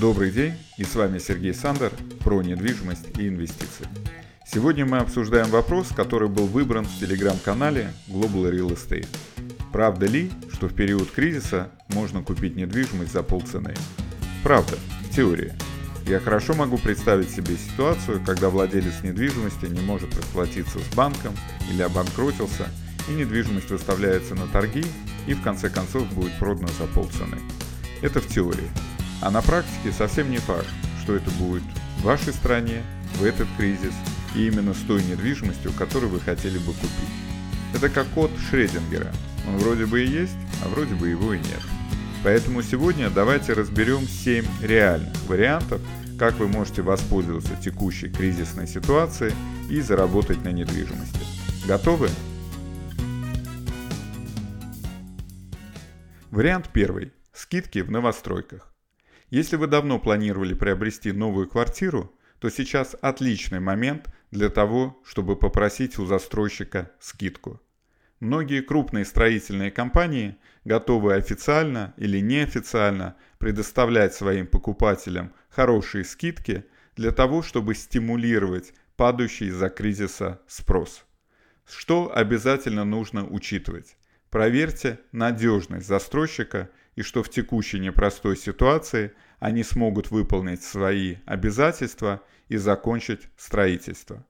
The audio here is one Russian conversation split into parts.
Добрый день, и с вами Сергей Сандер про недвижимость и инвестиции. Сегодня мы обсуждаем вопрос, который был выбран в телеграм-канале Global Real Estate. Правда ли, что в период кризиса можно купить недвижимость за полцены? Правда, в теории. Я хорошо могу представить себе ситуацию, когда владелец недвижимости не может расплатиться с банком или обанкротился, и недвижимость выставляется на торги и в конце концов будет продана за полцены. Это в теории. А на практике совсем не факт, что это будет в вашей стране, в этот кризис и именно с той недвижимостью, которую вы хотели бы купить. Это как код Шредингера. Он вроде бы и есть, а вроде бы его и нет. Поэтому сегодня давайте разберем 7 реальных вариантов, как вы можете воспользоваться текущей кризисной ситуацией и заработать на недвижимости. Готовы? Вариант первый. Скидки в новостройках. Если вы давно планировали приобрести новую квартиру, то сейчас отличный момент для того, чтобы попросить у застройщика скидку. Многие крупные строительные компании готовы официально или неофициально предоставлять своим покупателям хорошие скидки для того, чтобы стимулировать падающий из-за кризиса спрос. Что обязательно нужно учитывать? Проверьте надежность застройщика и что в текущей непростой ситуации они смогут выполнить свои обязательства и закончить строительство.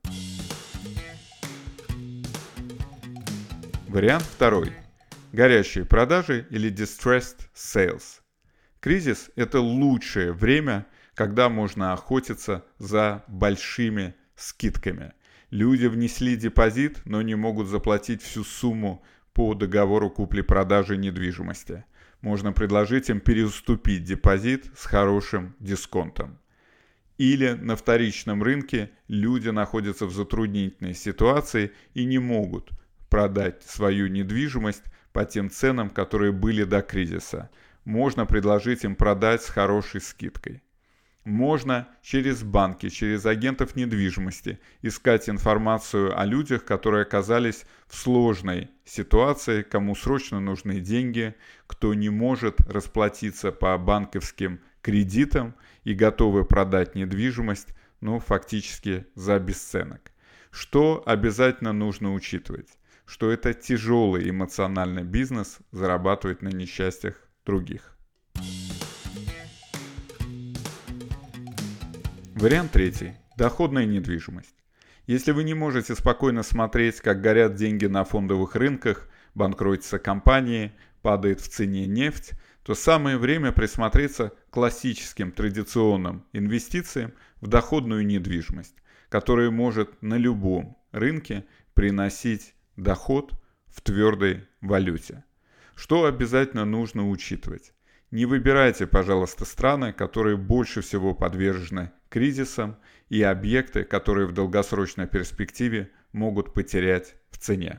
Вариант второй. Горящие продажи или distressed sales. Кризис – это лучшее время, когда можно охотиться за большими скидками. Люди внесли депозит, но не могут заплатить всю сумму по договору купли-продажи недвижимости – можно предложить им переуступить депозит с хорошим дисконтом. Или на вторичном рынке люди находятся в затруднительной ситуации и не могут продать свою недвижимость по тем ценам, которые были до кризиса. Можно предложить им продать с хорошей скидкой. Можно через банки, через агентов недвижимости искать информацию о людях, которые оказались в сложной ситуации, кому срочно нужны деньги, кто не может расплатиться по банковским кредитам и готовы продать недвижимость, ну, фактически за бесценок. Что обязательно нужно учитывать? Что это тяжелый эмоциональный бизнес зарабатывать на несчастьях других. Вариант третий. Доходная недвижимость. Если вы не можете спокойно смотреть, как горят деньги на фондовых рынках, банкротятся компании, падает в цене нефть, то самое время присмотреться к классическим традиционным инвестициям в доходную недвижимость, которая может на любом рынке приносить доход в твердой валюте. Что обязательно нужно учитывать? Не выбирайте, пожалуйста, страны, которые больше всего подвержены кризисам и объекты, которые в долгосрочной перспективе могут потерять в цене.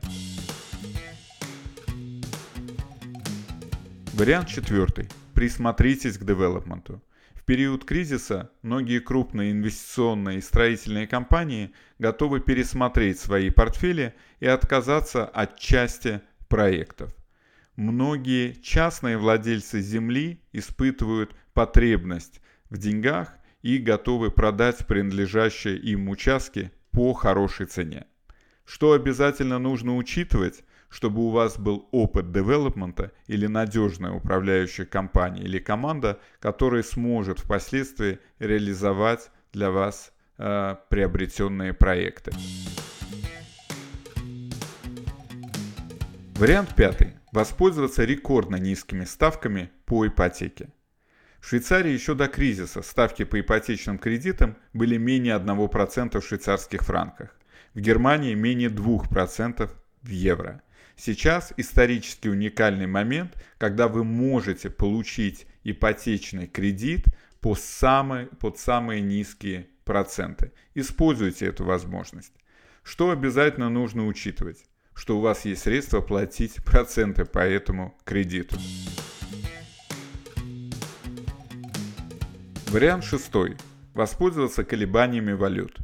Вариант четвертый. Присмотритесь к девелопменту. В период кризиса многие крупные инвестиционные и строительные компании готовы пересмотреть свои портфели и отказаться от части проектов – многие частные владельцы земли испытывают потребность в деньгах и готовы продать принадлежащие им участки по хорошей цене. Что обязательно нужно учитывать, чтобы у вас был опыт девелопмента или надежная управляющая компания или команда, которая сможет впоследствии реализовать для вас э, приобретенные проекты. Вариант пятый воспользоваться рекордно низкими ставками по ипотеке. В Швейцарии еще до кризиса ставки по ипотечным кредитам были менее 1% в швейцарских франках, в Германии менее 2% в евро. Сейчас исторически уникальный момент, когда вы можете получить ипотечный кредит по самые, под самые низкие проценты. Используйте эту возможность. Что обязательно нужно учитывать? Что у вас есть средства платить проценты по этому кредиту. Вариант шестой. Воспользоваться колебаниями валют.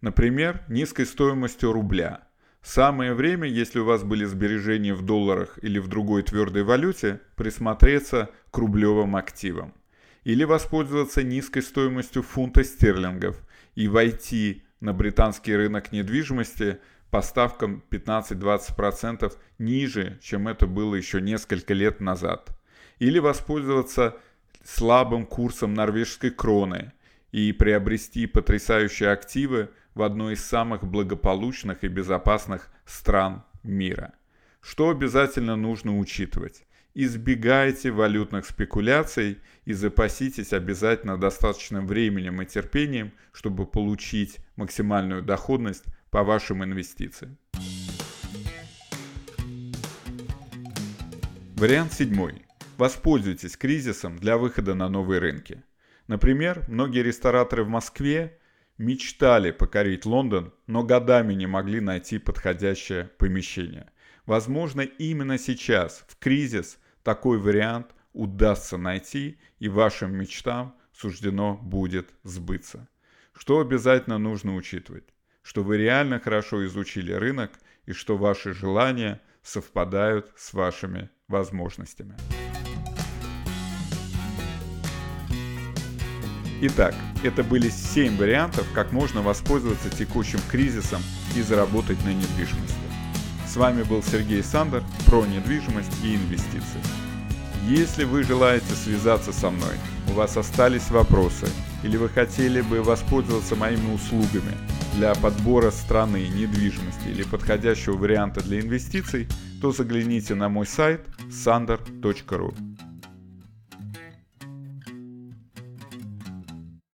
Например, низкой стоимостью рубля. Самое время, если у вас были сбережения в долларах или в другой твердой валюте, присмотреться к рублевым активам. Или воспользоваться низкой стоимостью фунта стерлингов и войти на британский рынок недвижимости по ставкам 15-20% ниже, чем это было еще несколько лет назад. Или воспользоваться слабым курсом норвежской кроны и приобрести потрясающие активы в одной из самых благополучных и безопасных стран мира. Что обязательно нужно учитывать? Избегайте валютных спекуляций и запаситесь обязательно достаточным временем и терпением, чтобы получить максимальную доходность по вашим инвестициям. Вариант седьмой. Воспользуйтесь кризисом для выхода на новые рынки. Например, многие рестораторы в Москве мечтали покорить Лондон, но годами не могли найти подходящее помещение. Возможно, именно сейчас, в кризис, такой вариант удастся найти, и вашим мечтам суждено будет сбыться. Что обязательно нужно учитывать? Что вы реально хорошо изучили рынок и что ваши желания совпадают с вашими возможностями. Итак, это были 7 вариантов, как можно воспользоваться текущим кризисом и заработать на недвижимости. С вами был Сергей Сандер про недвижимость и инвестиции. Если вы желаете связаться со мной, у вас остались вопросы, или вы хотели бы воспользоваться моими услугами для подбора страны, недвижимости или подходящего варианта для инвестиций, то загляните на мой сайт sander.ru.